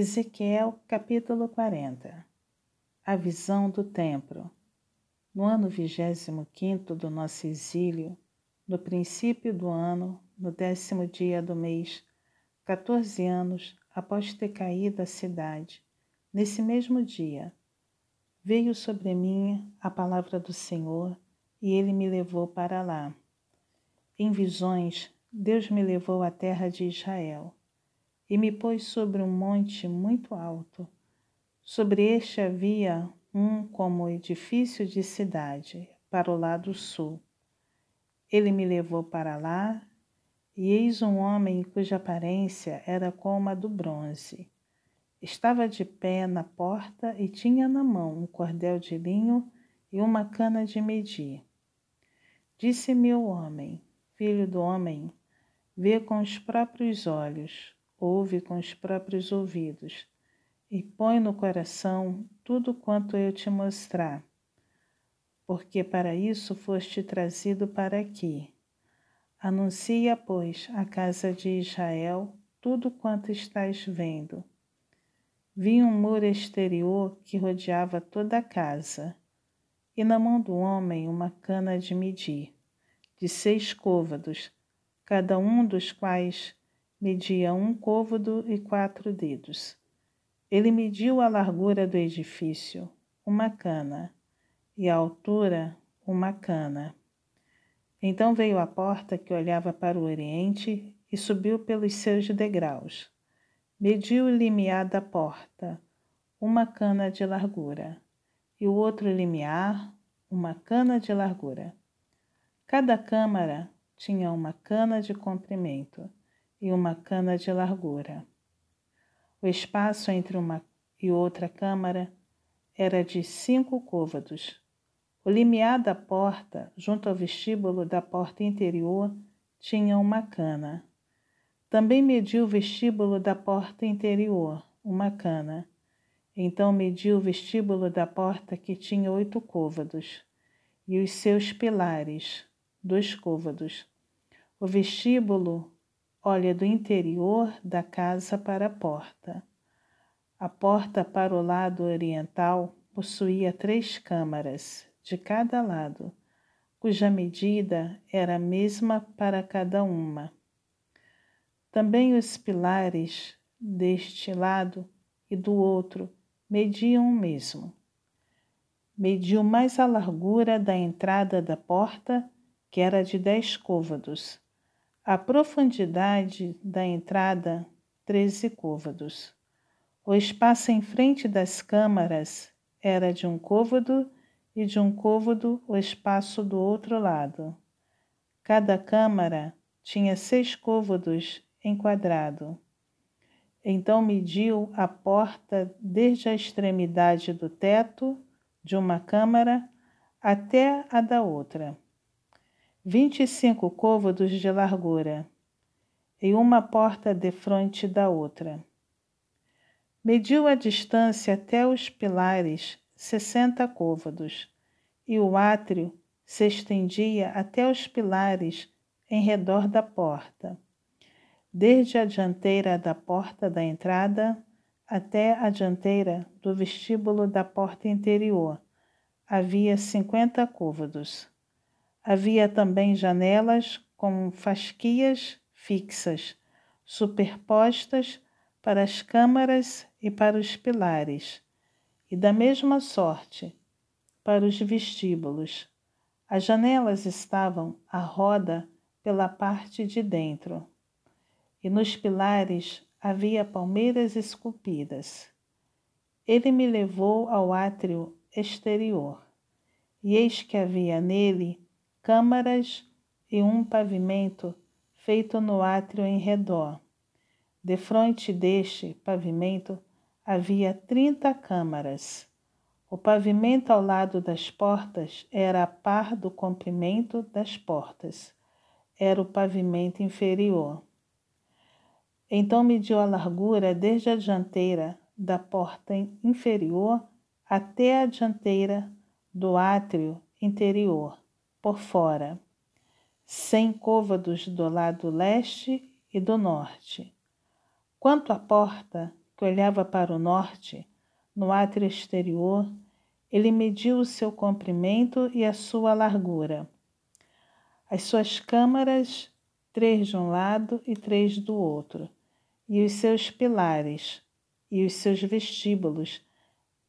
Ezequiel capítulo 40 A visão do templo. No ano vigésimo quinto do nosso exílio, no princípio do ano, no décimo dia do mês, quatorze anos após ter caído a cidade, nesse mesmo dia, veio sobre mim a palavra do Senhor e ele me levou para lá. Em visões, Deus me levou à terra de Israel e me pôs sobre um monte muito alto. Sobre este havia um como edifício de cidade, para o lado sul. Ele me levou para lá, e eis um homem cuja aparência era como a do bronze. Estava de pé na porta e tinha na mão um cordel de linho e uma cana de medir. Disse-me o homem, filho do homem, vê com os próprios olhos ouve com os próprios ouvidos e põe no coração tudo quanto eu te mostrar, porque para isso foste trazido para aqui. Anuncia, pois, à casa de Israel tudo quanto estás vendo. Vi um muro exterior que rodeava toda a casa, e na mão do homem uma cana de medir, de seis côvados, cada um dos quais media um côvado e quatro dedos. Ele mediu a largura do edifício, uma cana, e a altura, uma cana. Então veio à porta que olhava para o oriente e subiu pelos seus degraus. Mediu o limiar da porta, uma cana de largura, e o outro limiar, uma cana de largura. Cada câmara tinha uma cana de comprimento e uma cana de largura. O espaço entre uma e outra câmara era de cinco côvados. O limiar da porta, junto ao vestíbulo da porta interior, tinha uma cana. Também mediu o vestíbulo da porta interior, uma cana. Então mediu o vestíbulo da porta que tinha oito côvados, e os seus pilares, dois côvados. O vestíbulo olha do interior da casa para a porta. A porta para o lado oriental possuía três câmaras, de cada lado, cuja medida era a mesma para cada uma. Também os pilares deste lado e do outro mediam o mesmo. Mediu mais a largura da entrada da porta, que era de dez côvados, a profundidade da entrada, treze côvados. O espaço em frente das câmaras era de um côvado e de um côvado o espaço do outro lado. Cada câmara tinha seis côvados em quadrado. Então mediu a porta desde a extremidade do teto de uma câmara até a da outra vinte e cinco côvados de largura, e uma porta defronte da outra. Mediu a distância até os pilares sessenta côvados, e o átrio se estendia até os pilares em redor da porta, desde a dianteira da porta da entrada até a dianteira do vestíbulo da porta interior. Havia cinquenta côvados. Havia também janelas com fasquias fixas, superpostas para as câmaras e para os pilares, e da mesma sorte para os vestíbulos. As janelas estavam à roda pela parte de dentro, e nos pilares havia palmeiras esculpidas. Ele me levou ao átrio exterior, e eis que havia nele câmaras e um pavimento feito no átrio em redor. Defronte deste pavimento havia trinta câmaras. O pavimento ao lado das portas era a par do comprimento das portas. Era o pavimento inferior. Então mediu a largura desde a dianteira da porta inferior até a dianteira do átrio interior por fora, cem côvados do lado leste e do norte. Quanto à porta, que olhava para o norte, no átrio exterior, ele mediu o seu comprimento e a sua largura. As suas câmaras, três de um lado e três do outro, e os seus pilares e os seus vestíbulos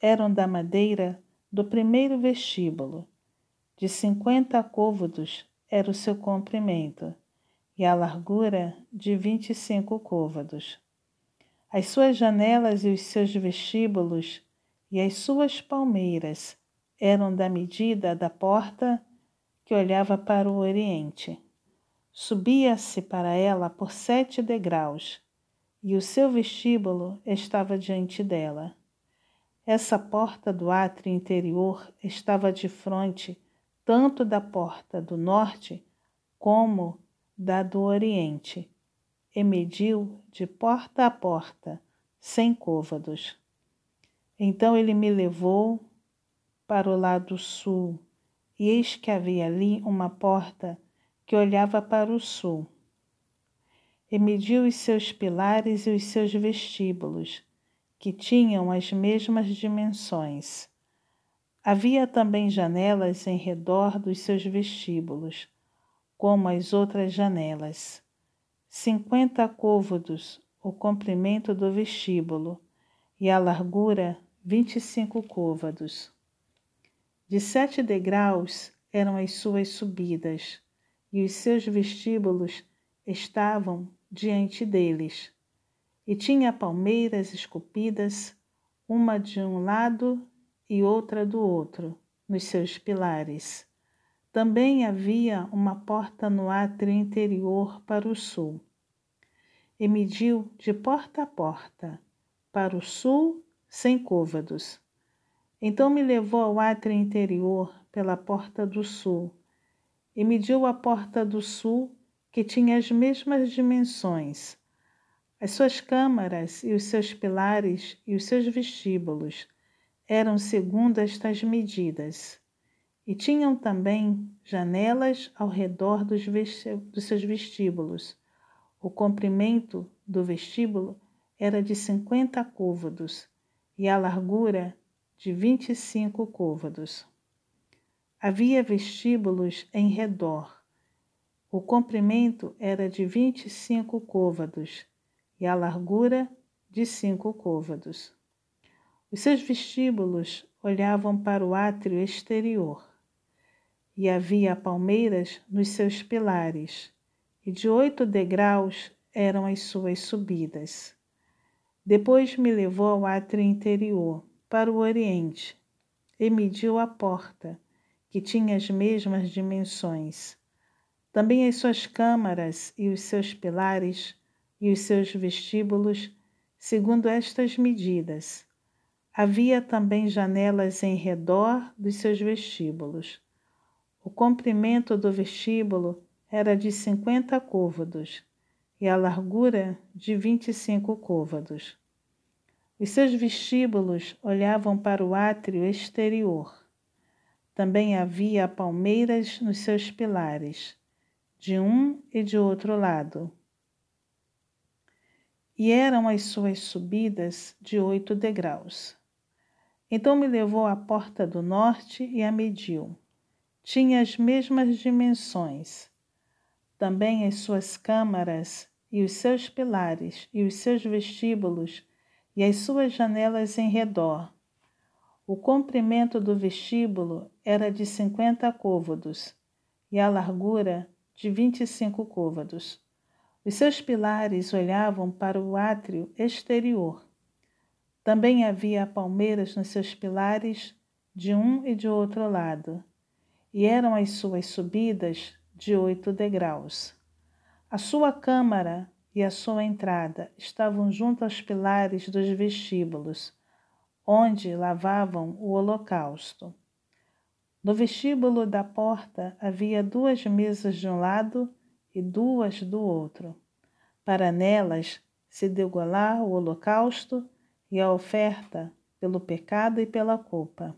eram da madeira do primeiro vestíbulo. De cinquenta côvados era o seu comprimento, e a largura de vinte e cinco côvados. As suas janelas e os seus vestíbulos e as suas palmeiras eram da medida da porta que olhava para o oriente. Subia-se para ela por sete degraus, e o seu vestíbulo estava diante dela. Essa porta do átrio interior estava de frente tanto da porta do norte como da do oriente, e mediu de porta a porta, sem côvados. Então ele me levou para o lado sul, e eis que havia ali uma porta que olhava para o sul. E mediu os seus pilares e os seus vestíbulos, que tinham as mesmas dimensões. Havia também janelas em redor dos seus vestíbulos, como as outras janelas. Cinquenta côvados o comprimento do vestíbulo e a largura vinte e cinco côvados. De sete degraus eram as suas subidas, e os seus vestíbulos estavam diante deles. E tinha palmeiras esculpidas, uma de um lado e outra do outro, nos seus pilares. Também havia uma porta no átrio interior para o sul. E mediu de porta a porta, para o sul, sem côvados. Então me levou ao átrio interior pela porta do sul e mediu a porta do sul, que tinha as mesmas dimensões. As suas câmaras e os seus pilares e os seus vestíbulos eram segundo estas medidas e tinham também janelas ao redor dos, dos seus vestíbulos. O comprimento do vestíbulo era de cinquenta côvados e a largura de vinte e cinco côvados. Havia vestíbulos em redor. O comprimento era de vinte e cinco côvados e a largura de cinco côvados. Os seus vestíbulos olhavam para o átrio exterior e havia palmeiras nos seus pilares, e de oito degraus eram as suas subidas. Depois me levou ao átrio interior, para o oriente, e mediu a porta, que tinha as mesmas dimensões. Também as suas câmaras e os seus pilares e os seus vestíbulos, segundo estas medidas. Havia também janelas em redor dos seus vestíbulos o comprimento do vestíbulo era de cinquenta côvados e a largura de vinte e cinco côvados. Os seus vestíbulos olhavam para o átrio exterior. Também havia palmeiras nos seus pilares, de um e de outro lado. E eram as suas subidas de oito degraus. Então me levou à porta do norte e a mediu tinha as mesmas dimensões. Também as suas câmaras e os seus pilares e os seus vestíbulos e as suas janelas em redor. O comprimento do vestíbulo era de cinquenta côvados e a largura de vinte e cinco côvados. Os seus pilares olhavam para o átrio exterior. Também havia palmeiras nos seus pilares de um e de outro lado e eram as suas subidas de oito degraus. A sua câmara e a sua entrada estavam junto aos pilares dos vestíbulos, onde lavavam o holocausto. No vestíbulo da porta havia duas mesas de um lado e duas do outro, para nelas se degolar o holocausto e a oferta pelo pecado e pela culpa.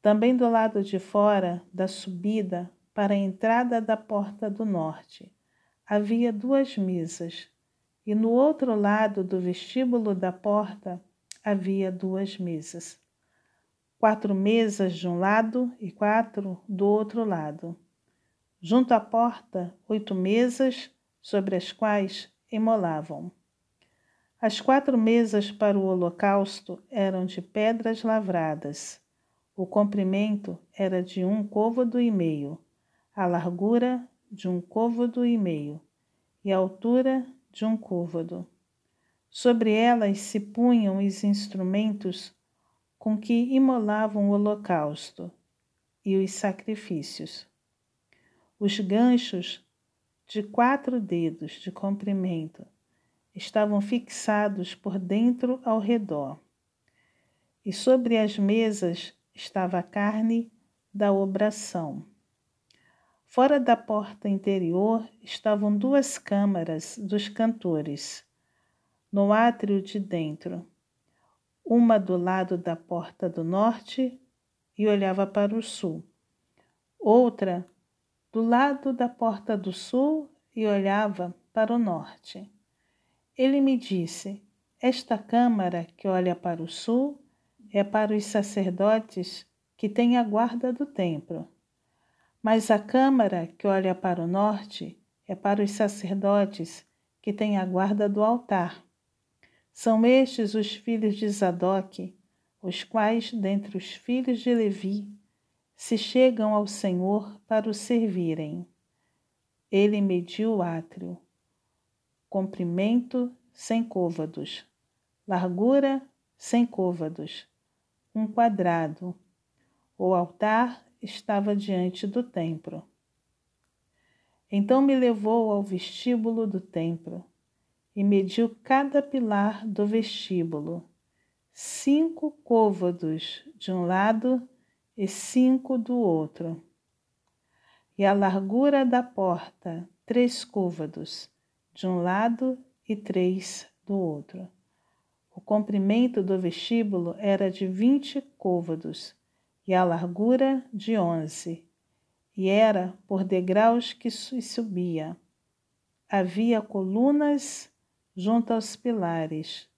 Também do lado de fora da subida para a entrada da porta do norte havia duas mesas, e no outro lado do vestíbulo da porta havia duas mesas. Quatro mesas de um lado e quatro do outro lado. Junto à porta, oito mesas sobre as quais imolavam. As quatro mesas para o holocausto eram de pedras lavradas. O comprimento era de um côvado e meio, a largura de um côvado e meio e a altura de um côvado. Sobre elas se punham os instrumentos com que imolavam o holocausto e os sacrifícios. Os ganchos de quatro dedos de comprimento estavam fixados por dentro ao redor, e sobre as mesas estava a carne da obração. Fora da porta interior estavam duas câmaras dos cantores, no átrio de dentro, uma do lado da porta do norte e olhava para o sul, outra do lado da porta do sul e olhava para o norte. Ele me disse: Esta câmara que olha para o sul é para os sacerdotes que têm a guarda do templo. Mas a câmara que olha para o norte é para os sacerdotes que têm a guarda do altar. São estes os filhos de Zadok, os quais, dentre os filhos de Levi, se chegam ao Senhor para o servirem. Ele mediu o átrio comprimento sem côvados, largura sem côvados, um quadrado. O altar estava diante do templo. Então me levou ao vestíbulo do templo e mediu cada pilar do vestíbulo, cinco côvados de um lado e cinco do outro. E a largura da porta, três côvados, de um lado e três do outro. O comprimento do vestíbulo era de vinte côvados e a largura de onze, e era por degraus que subia. Havia colunas junto aos pilares,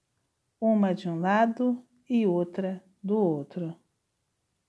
uma de um lado e outra do outro.